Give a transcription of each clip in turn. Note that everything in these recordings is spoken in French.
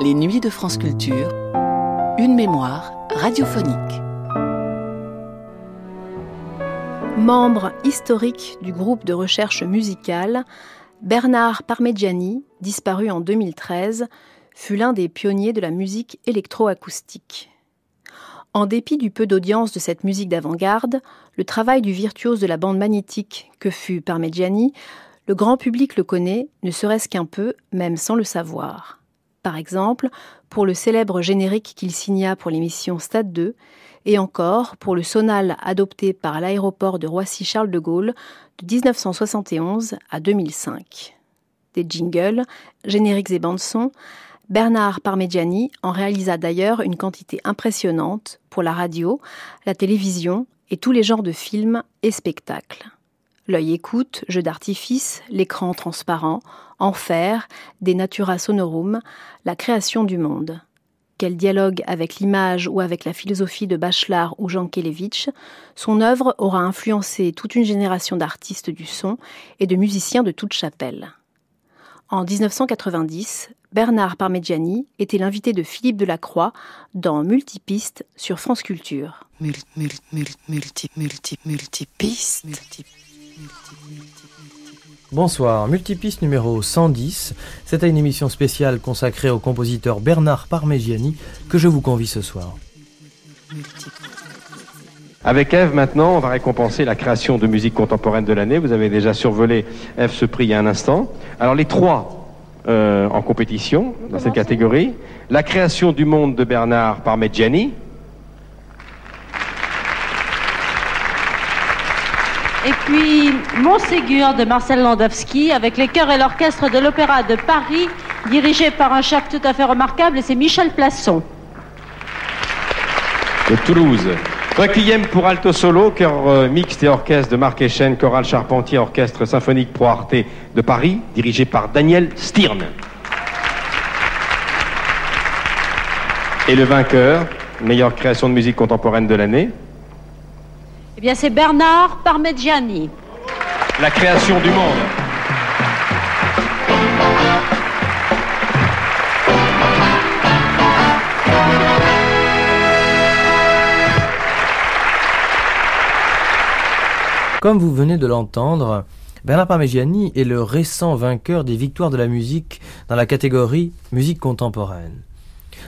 Les nuits de France Culture, une mémoire radiophonique. Membre historique du groupe de recherche musicale, Bernard Parmigiani, disparu en 2013, fut l'un des pionniers de la musique électroacoustique. En dépit du peu d'audience de cette musique d'avant-garde, le travail du virtuose de la bande magnétique que fut Parmigiani, le grand public le connaît, ne serait-ce qu'un peu, même sans le savoir par exemple, pour le célèbre générique qu'il signa pour l'émission Stade 2, et encore pour le sonal adopté par l'aéroport de Roissy-Charles de Gaulle de 1971 à 2005. Des jingles, génériques et bandes-sons, Bernard Parmigiani en réalisa d'ailleurs une quantité impressionnante pour la radio, la télévision et tous les genres de films et spectacles. L'œil écoute, jeu d'artifice, l'écran transparent, enfer, des natura sonorum, la création du monde. Quel dialogue avec l'image ou avec la philosophie de Bachelard ou Jean Kelevitch, son œuvre aura influencé toute une génération d'artistes du son et de musiciens de toute chapelle. En 1990, Bernard Parmigiani était l'invité de Philippe Delacroix dans Multipiste sur France Culture. Multi, multi. Bonsoir, Multipiste numéro 110. C'est à une émission spéciale consacrée au compositeur Bernard Parmigiani que je vous convie ce soir. Avec Eve, maintenant, on va récompenser la création de musique contemporaine de l'année. Vous avez déjà survolé, Eve, ce prix il y a un instant. Alors, les trois euh, en compétition dans cette catégorie. La création du monde de Bernard Parmigiani. Et puis Montségur de Marcel Landowski avec les chœurs et l'orchestre de l'Opéra de Paris, dirigé par un chef tout à fait remarquable, et c'est Michel Plasson. De Toulouse. Requiem pour alto solo, chœur euh, mixte et orchestre de Marc Echen, chorale Charpentier, orchestre symphonique pro arte de Paris, dirigé par Daniel Stirn. Et le vainqueur, meilleure création de musique contemporaine de l'année, eh bien, c'est Bernard Parmigiani. La création du monde. Comme vous venez de l'entendre, Bernard Parmigiani est le récent vainqueur des victoires de la musique dans la catégorie musique contemporaine.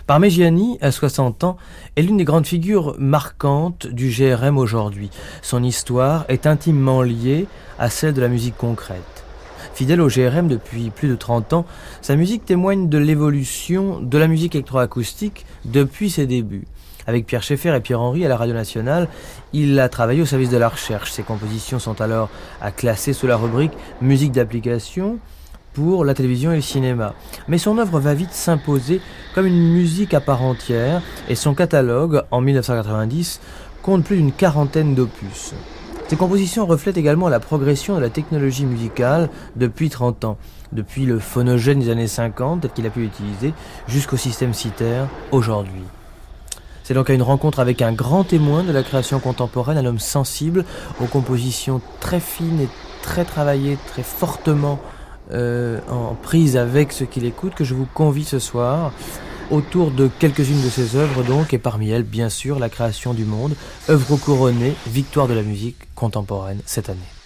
Parmigiani, à 60 ans, est l'une des grandes figures marquantes du GRM aujourd'hui. Son histoire est intimement liée à celle de la musique concrète. Fidèle au GRM depuis plus de 30 ans, sa musique témoigne de l'évolution de la musique électroacoustique depuis ses débuts. Avec Pierre Schaeffer et Pierre Henry à la Radio Nationale, il a travaillé au service de la recherche. Ses compositions sont alors à classer sous la rubrique musique d'application, pour la télévision et le cinéma. Mais son œuvre va vite s'imposer comme une musique à part entière et son catalogue, en 1990, compte plus d'une quarantaine d'opus. Ses compositions reflètent également la progression de la technologie musicale depuis 30 ans, depuis le phonogène des années 50, tel qu'il a pu l'utiliser, jusqu'au système citaire aujourd'hui. C'est donc à une rencontre avec un grand témoin de la création contemporaine, un homme sensible aux compositions très fines et très travaillées, très fortement euh, en prise avec ce qu'il écoute que je vous convie ce soir autour de quelques-unes de ses œuvres donc et parmi elles bien sûr la création du monde, œuvre couronnée, victoire de la musique contemporaine cette année.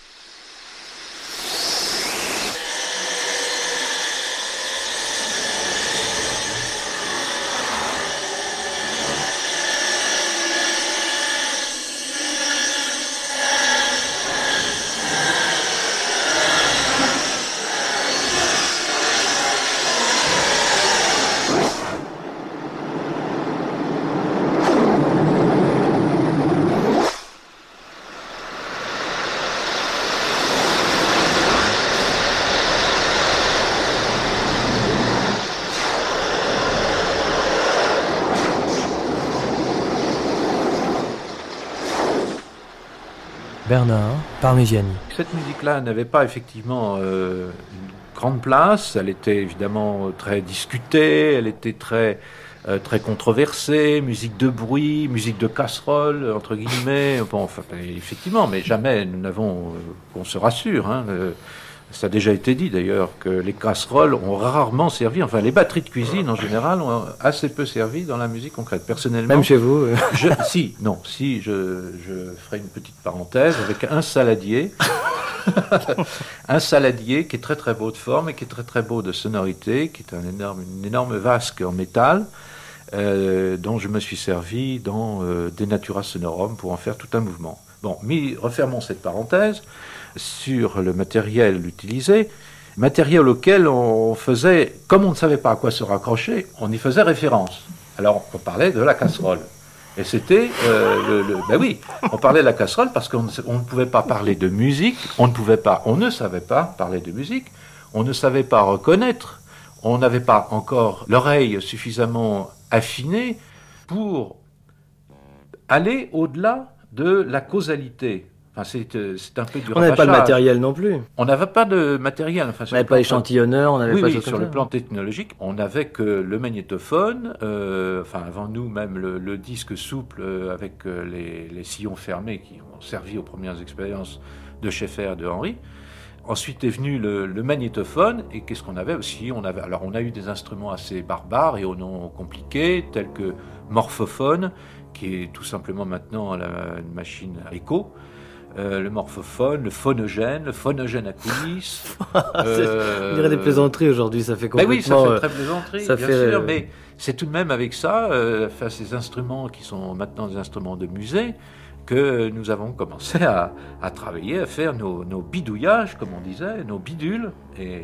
Bernard Parmigiani. Cette musique-là n'avait pas effectivement euh, une grande place. Elle était évidemment très discutée, elle était très euh, très controversée, musique de bruit, musique de casserole, entre guillemets. Effectivement, mais jamais nous n'avons, euh, qu'on se rassure, hein, ça a déjà été dit d'ailleurs que les casseroles ont rarement servi, enfin les batteries de cuisine en général ont assez peu servi dans la musique concrète. Personnellement, même chez vous, euh. je, si, non, si, je, je, ferai une petite parenthèse avec un saladier, un saladier qui est très très beau de forme et qui est très très beau de sonorité, qui est un énorme, une énorme vasque en métal. Euh, dont je me suis servi dans euh, Denatura Sonorum pour en faire tout un mouvement. Bon, mais refermons cette parenthèse sur le matériel utilisé, matériel auquel on faisait, comme on ne savait pas à quoi se raccrocher, on y faisait référence. Alors on parlait de la casserole. Et c'était euh, le, Ben oui, on parlait de la casserole parce qu'on ne pouvait pas parler de musique, on ne pouvait pas, on ne savait pas parler de musique, on ne savait pas reconnaître, on n'avait pas encore l'oreille suffisamment affinée pour aller au-delà de la causalité. Euh, c'est un peu du On n'avait pas de matériel non plus. On n'avait pas de matériel. Enfin, on n'avait pas échantillonneur, on n'avait oui, pas oui, sur le plan technologique, on n'avait que le magnétophone, euh, enfin avant nous même le, disque souple euh, avec les, sillons fermés qui ont servi aux premières expériences de Schaeffer et de Henry. Ensuite est venu le, magnétophone et qu'est-ce qu'on avait aussi? On avait alors on a eu des instruments assez barbares et au nom compliqués tels que morphophone qui est tout simplement maintenant la, une machine à écho. Euh, le morphophone, le phonogène, le phonogène à coulisses. euh, on dirait des plaisanteries aujourd'hui, ça fait complètement... oui, ça fait très plaisanterie, bien sûr, mais c'est tout de même avec ça, euh, enfin, ces instruments qui sont maintenant des instruments de musée, que nous avons commencé à, travailler, à faire nos, bidouillages, comme on disait, nos bidules. Et,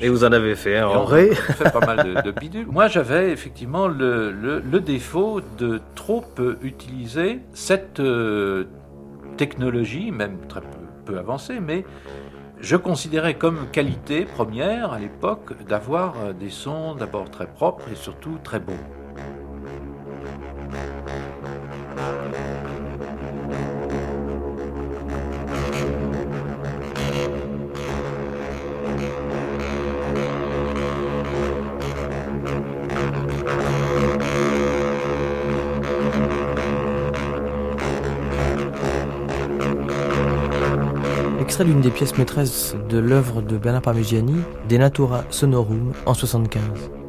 et vous en avez fait un en vrai fait pas mal de, bidules. Moi, j'avais effectivement le, défaut de trop utiliser cette euh, technologie, même très peu, avancée, mais je considérais comme qualité première à l'époque d'avoir euh, des sons d'abord très propres et surtout très beaux. D'une des pièces maîtresses de l'œuvre de Bernard Parmigiani, De Natura Sonorum, en 75.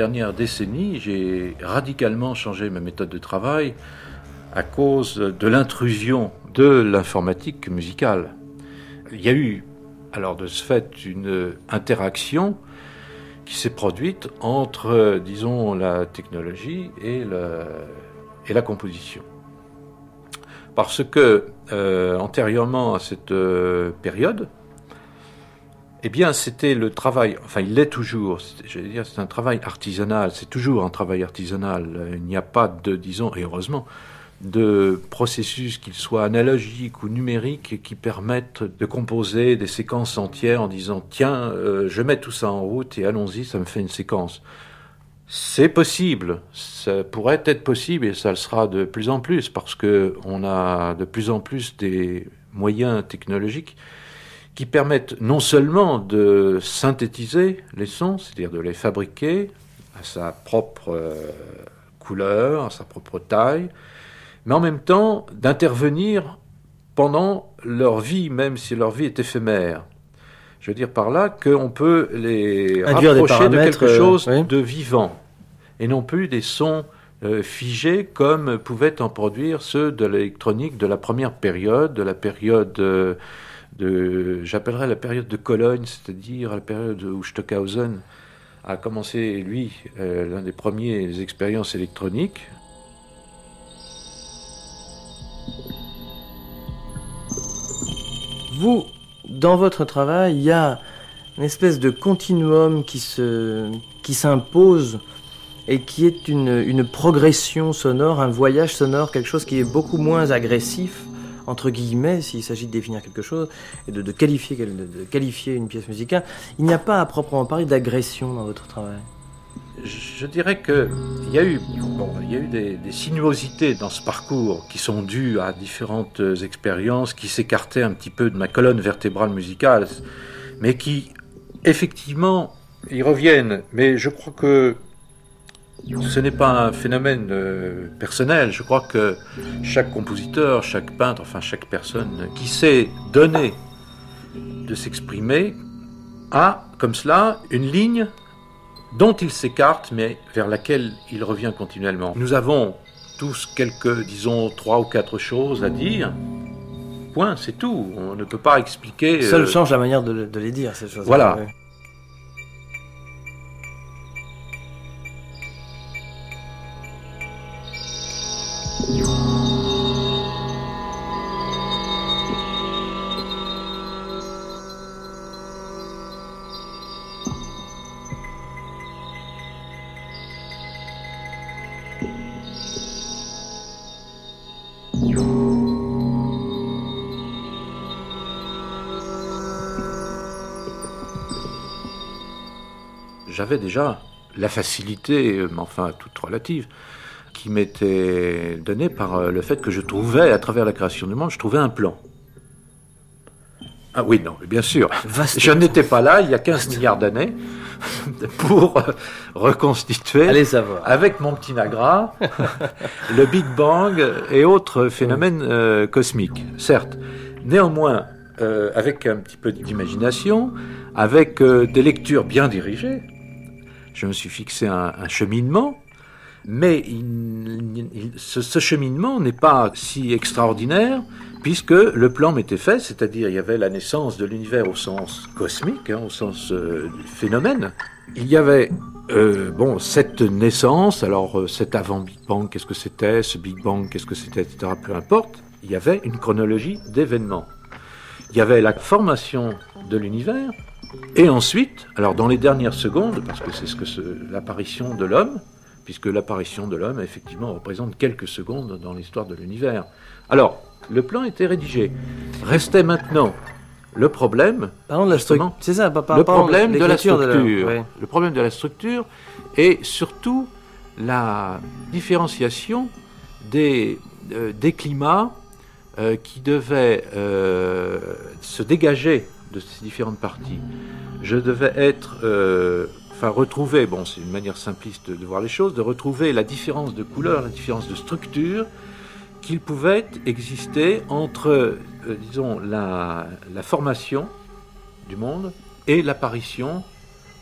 Dernière décennie, j'ai radicalement changé ma méthode de travail à cause de l'intrusion de l'informatique musicale. Il y a eu, alors de ce fait, une interaction qui s'est produite entre, disons, la technologie et, la composition. Parce que, euh, antérieurement à cette euh, période, eh bien, c'était le travail, enfin, il l'est toujours, dire, c'est un travail artisanal, c'est toujours un travail artisanal. Il n'y a pas de, disons, heureusement, de processus, qu'ils soient analogiques ou numériques, qui permettent de composer des séquences entières en disant tiens, euh, je mets tout ça en route et allons-y, ça me fait une séquence. C'est possible, ça pourrait être possible et ça le sera de plus en plus parce que on a de plus en plus des moyens technologiques qui permettent non seulement de synthétiser les sons, c'est-à-dire de les fabriquer à sa propre euh, couleur, à sa propre taille, mais en même temps d'intervenir pendant leur vie, même si leur vie est éphémère. Je veux dire par là qu'on peut les rapprocher de quelque euh, chose de vivant et non plus des sons euh, figés comme pouvaient en produire ceux de l'électronique de la première période, de la période euh, de, j'appellerais la période de Cologne, c'est-à-dire la période où Stockhausen a commencé, lui, l'un des premiers expériences électroniques. Vous, dans votre travail, il y a une espèce de continuum qui se qui s'impose et qui est une, progression sonore, un voyage sonore, quelque chose qui est beaucoup moins agressif, entre guillemets, s'il s'agit de définir quelque chose et de, qualifier, une pièce musicale. Il n'y a pas à proprement parler d'agression dans votre travail je dirais qu'il y a eu, il y a eu des, sinuosités dans ce parcours qui sont dues à différentes expériences qui s'écartaient un petit peu de ma colonne vertébrale musicale, mais qui, effectivement, y reviennent. Mais je crois que ce n'est pas un phénomène euh, personnel. Je crois que chaque compositeur, chaque peintre, enfin chaque personne qui sait donner de s'exprimer a, comme cela, une ligne dont il s'écarte, mais vers laquelle il revient continuellement. Nous avons tous quelques, disons, trois ou quatre choses à dire. Point, c'est tout. On ne peut pas expliquer. Seul euh, change la manière de, les dire, ces choses. Voilà. J'avais déjà la facilité, euh, enfin toute relative, qui m'était donnée par euh, le fait que je trouvais, à travers la création du monde, je trouvais un plan. Ah oui, non, bien sûr. je n'étais pas là il y a 15 milliards d'années pour euh, reconstituer avec mon petit Nagra le Big Bang et autres phénomènes cosmiques, certes. Néanmoins, avec un petit peu d'imagination, avec des lectures bien dirigées, je me suis fixé un, cheminement, mais ce, cheminement n'est pas si extraordinaire puisque le plan m'était fait, c'est-à-dire il y avait la naissance de l'univers au sens cosmique, hein, au sens euh, phénomène. Il y avait euh, bon cette naissance, alors euh, cet avant Big Bang, qu'est-ce que c'était, ce Big Bang, qu'est-ce que c'était, etc. Peu importe. Il y avait une chronologie d'événements. Il y avait la formation de l'univers, et ensuite, alors dans les dernières secondes, parce que c'est ce que l'apparition de l'homme, puisque l'apparition de l'homme, effectivement, représente quelques secondes dans l'histoire de l'univers. Alors, le plan était rédigé. Restait maintenant le problème. Parlons de la structure. C'est ça, le problème de la structure. Le problème de la structure et surtout la différenciation des, euh, des climats euh, qui devaient euh, se dégager de ces différentes parties. Je devais être, euh, enfin retrouver, bon c'est une manière simpliste de voir les choses, de retrouver la différence de couleur, la différence de structure qu'il pouvait exister entre, euh, disons, la, la formation du monde et l'apparition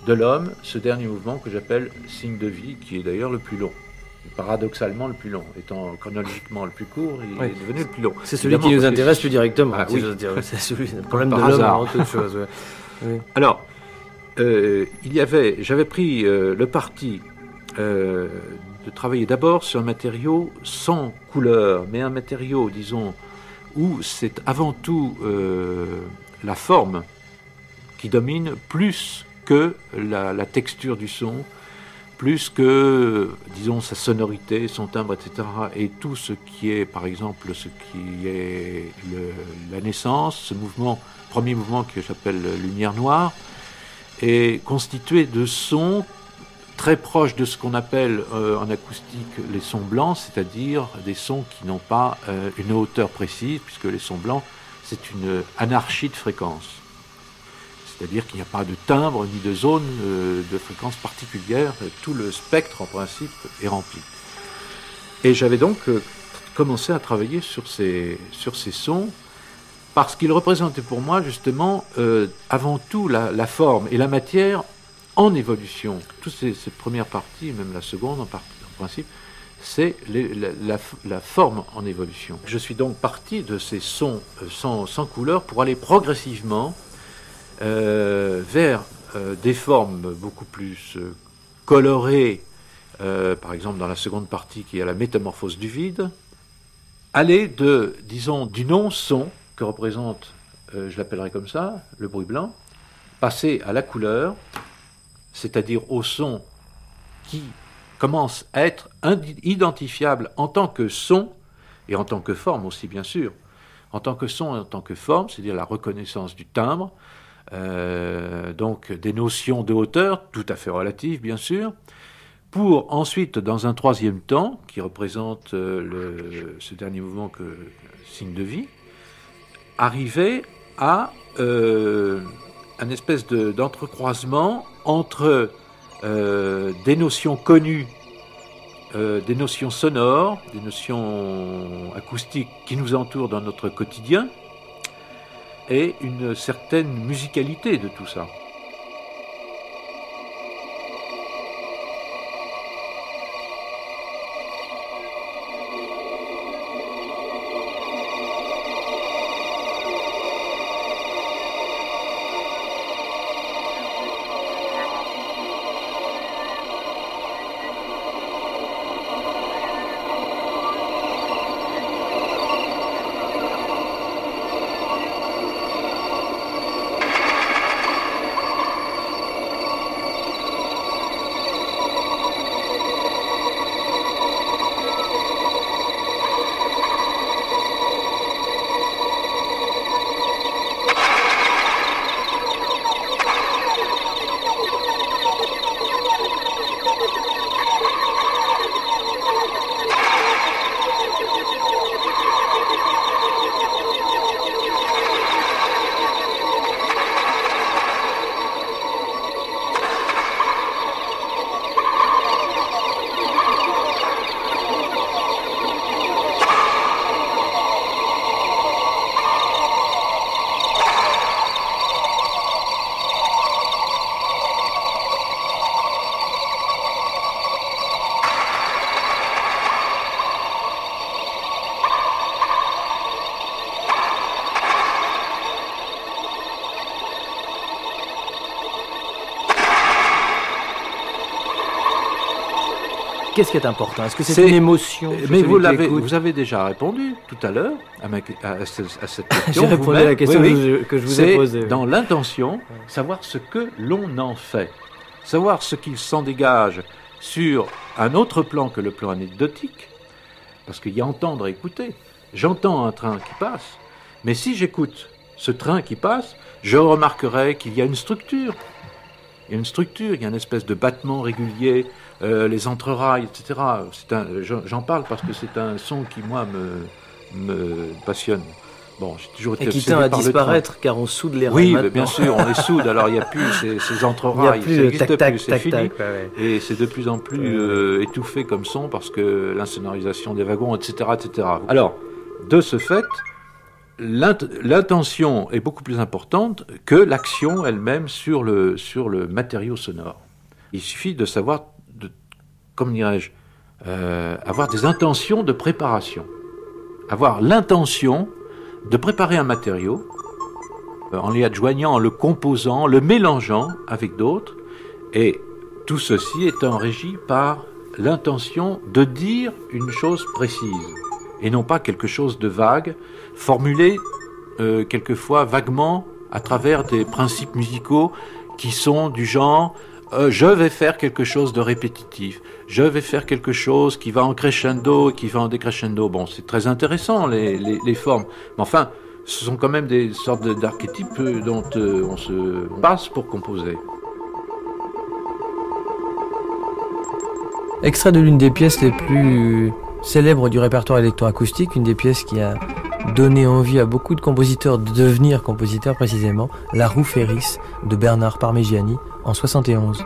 de l'homme, ce dernier mouvement que j'appelle signe de vie, qui est d'ailleurs le plus long paradoxalement le plus long. Étant chronologiquement le plus court, il est devenu le plus long. C'est celui qui nous intéresse plus directement. Ah, oui. C'est celui, le problème de l'homme toute chose. Alors, euh, il y avait, j'avais pris euh, le parti euh, de travailler d'abord sur un matériau sans couleur, mais un matériau, disons, où c'est avant tout la forme qui domine plus que la texture du son, plus que, disons, sa sonorité, son timbre, etc. Et tout ce qui est, par exemple, ce qui est la naissance, ce mouvement, premier mouvement que j'appelle Lumière Noire, est constitué de sons très proche de ce qu'on appelle euh, en acoustique les sons blancs, c'est-à-dire des sons qui n'ont pas euh, une hauteur précise, puisque les sons blancs, c'est une anarchie de fréquence. C'est-à-dire qu'il n'y a pas de timbre ni de zone euh, de fréquence particulière, tout le spectre en principe est rempli. Et j'avais donc commencé à travailler sur ces, sur ces sons parce qu'ils représentaient pour moi justement avant tout la, forme et la matière en évolution. Toutes ces, premières parties, même la seconde en, principe, c'est la, forme en évolution. Je suis donc parti de ces sons euh, sans, couleur pour aller progressivement euh, vers euh, des formes beaucoup plus colorées, par exemple dans la seconde partie qui est la métamorphose du vide, aller de, disons, du non-son que représente, je l'appellerai comme ça, le bruit blanc, passer à la couleur, c'est-à-dire au son qui commence à être identifiable en tant que son et en tant que forme aussi, bien sûr. En tant que son et en tant que forme, c'est-à-dire la reconnaissance du timbre, euh, donc des notions de hauteur, tout à fait relatives, bien sûr, pour ensuite, dans un troisième temps, qui représente euh, ce dernier mouvement que signe de vie, arriver à euh, un espèce d'entrecroisement entre euh, des notions connues, des notions sonores, des notions acoustiques qui nous entourent dans notre quotidien, et une certaine musicalité de tout ça. Qu'est-ce qui est important? Est-ce que c'est une émotion Mais vous, l'avez, vous avez déjà répondu tout à l'heure à, cette question. J'ai répondu à la question que je vous ai posée. Dans l'intention, savoir ce que l'on en fait, savoir ce qu'il s'en dégage sur un autre plan que le plan anecdotique, parce qu'il y a entendre et écouter. J'entends un train qui passe, mais si j'écoute ce train qui passe, je remarquerai qu'il y a une structure. Il y a une structure, il y a une espèce de battement régulier, euh, les entrerailles, etc. J'en parle parce que c'est un son qui, moi, me, me passionne. Bon, j'ai toujours été Et qui tend à disparaître car on soude les rails. Oui, bien sûr, on les soude. Alors il n'y a plus ces, ces entrerailles, ça n'existe plus, c'est fini. Et c'est de plus en plus euh, étouffé comme son parce que l'insonorisation des wagons, etc., etc. Alors, de ce fait, l'intention est beaucoup plus importante que l'action elle-même sur le, sur le matériau sonore. Il suffit de savoir comme dirais-je, euh, avoir des intentions de préparation. Avoir l'intention de préparer un matériau euh, en l'y adjoignant, en le composant, le mélangeant avec d'autres. Et tout ceci étant régi par l'intention de dire une chose précise et non pas quelque chose de vague, formulé euh, quelquefois vaguement à travers des principes musicaux qui sont du genre euh, je vais faire quelque chose de répétitif, je vais faire quelque chose qui va en crescendo et qui va en décrescendo. Bon, c'est très intéressant les, les, formes, mais enfin, ce sont quand même des sortes d'archétypes dont euh, on se passe pour composer. Extrait de l'une des pièces les plus célèbres du répertoire électroacoustique, une des pièces qui a donné envie à beaucoup de compositeurs de devenir compositeurs précisément, La roue Ferris de Bernard Parmigiani en 71.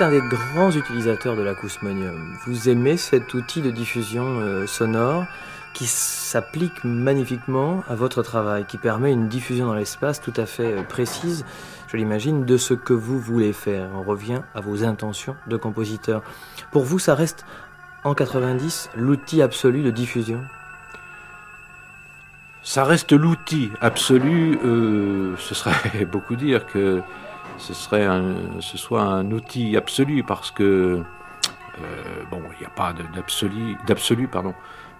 Êtes un des grands utilisateurs de l'acousmonium. Vous aimez cet outil de diffusion euh, sonore qui s'applique magnifiquement à votre travail, qui permet une diffusion dans l'espace tout à fait euh, précise, je l'imagine, de ce que vous voulez faire. On revient à vos intentions de compositeur. Pour vous, ça reste en 90 l'outil absolu de diffusion? Ça reste l'outil absolu. euh, ce serait beaucoup dire que ce serait un, ce soit un outil absolu parce que euh, bon, il n'y a pas d'absolu, d'absolu pardon,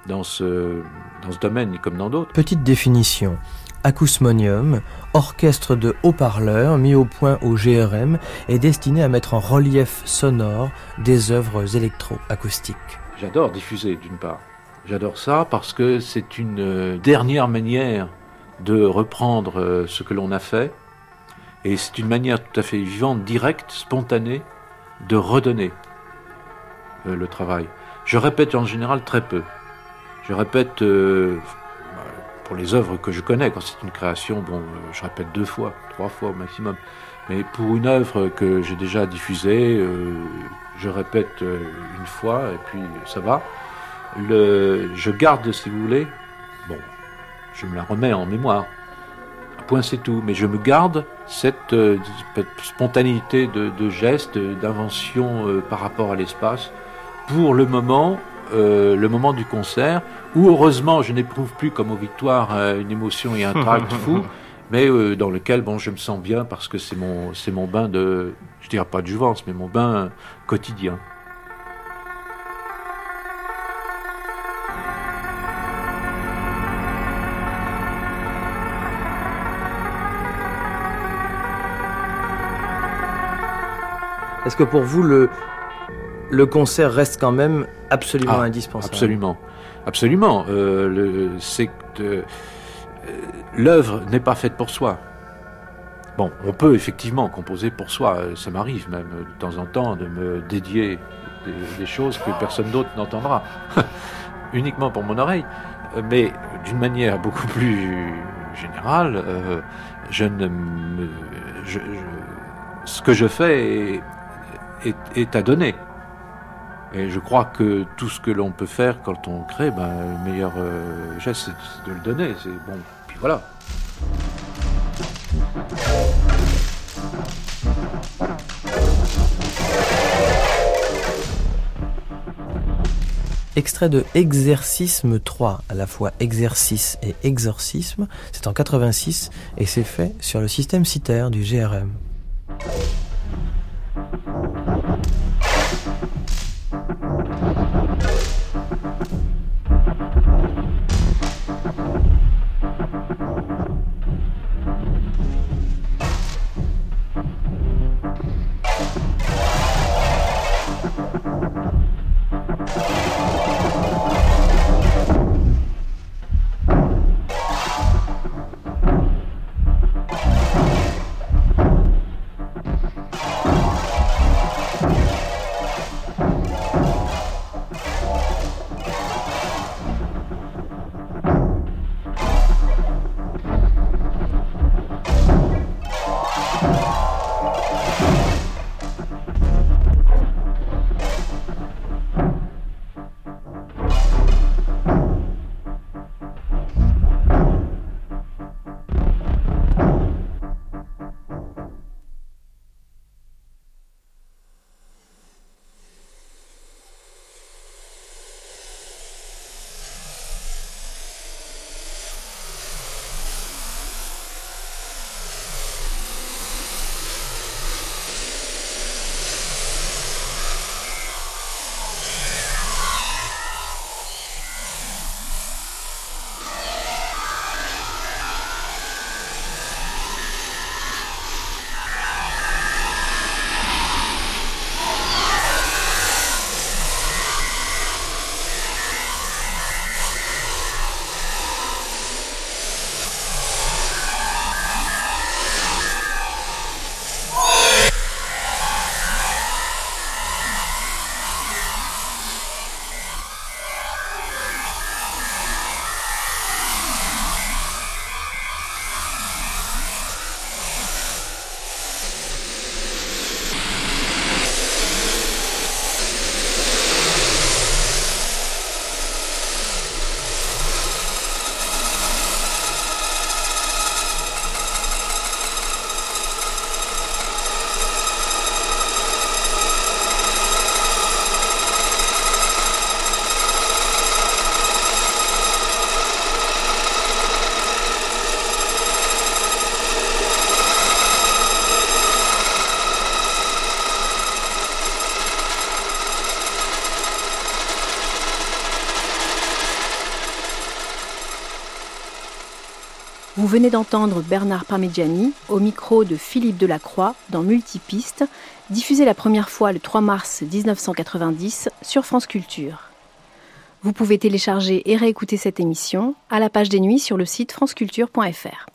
dans ce dans ce domaine comme dans d'autres. Petite définition. Acousmonium, orchestre de haut-parleurs mis au point au GRM, est destiné à mettre en relief sonore des œuvres électroacoustiques. J'adore diffuser d'une part. J'adore ça parce que c'est une euh, dernière manière de reprendre euh, ce que l'on a fait et c'est une manière tout à fait vivante, directe, spontanée de redonner euh, le travail. Je répète en général très peu. Je répète euh, pour les œuvres que je connais, quand c'est une création, bon, euh, je répète deux fois, trois fois au maximum. Mais pour une œuvre que j'ai déjà diffusée, je répète une fois et puis ça va. Je garde, si vous voulez, bon, je me la remets en mémoire. Point, c'est tout. Mais je me garde cette euh, spontanéité de, de geste, d'invention euh, par rapport à l'espace pour le moment, euh, le moment du concert, où heureusement je n'éprouve plus comme aux victoires une émotion et un tract fou, mais dans lequel bon, je me sens bien parce que c'est mon, c'est mon bain de, je dirais pas de jouvence, mais mon bain quotidien. Est-ce que pour vous, le, le concert reste quand même absolument Ah, indispensable? Absolument, absolument. Euh, euh, l'œuvre n'est pas faite pour soi. Bon, on peut effectivement composer pour soi, ça m'arrive même de temps en temps de me dédier des, choses que personne d'autre n'entendra, uniquement pour mon oreille, mais d'une manière beaucoup plus générale, euh, je ne ce que je fais est, à donner. Et je crois que tout ce que l'on peut faire quand on crée, ben, le meilleur euh, geste, c'est de le donner. C'est bon, voilà. Extrait de Exercisme 3, à la fois exercice et exorcisme, c'est en 86 et c'est fait sur le système CITER du GRM. Venez d'entendre Bernard Parmigiani au micro de Philippe Delacroix dans Multipiste, diffusé la première fois le 3 mars 1990 sur France Culture. Vous pouvez télécharger et réécouter cette émission à la page des nuits sur le site franceculture.fr.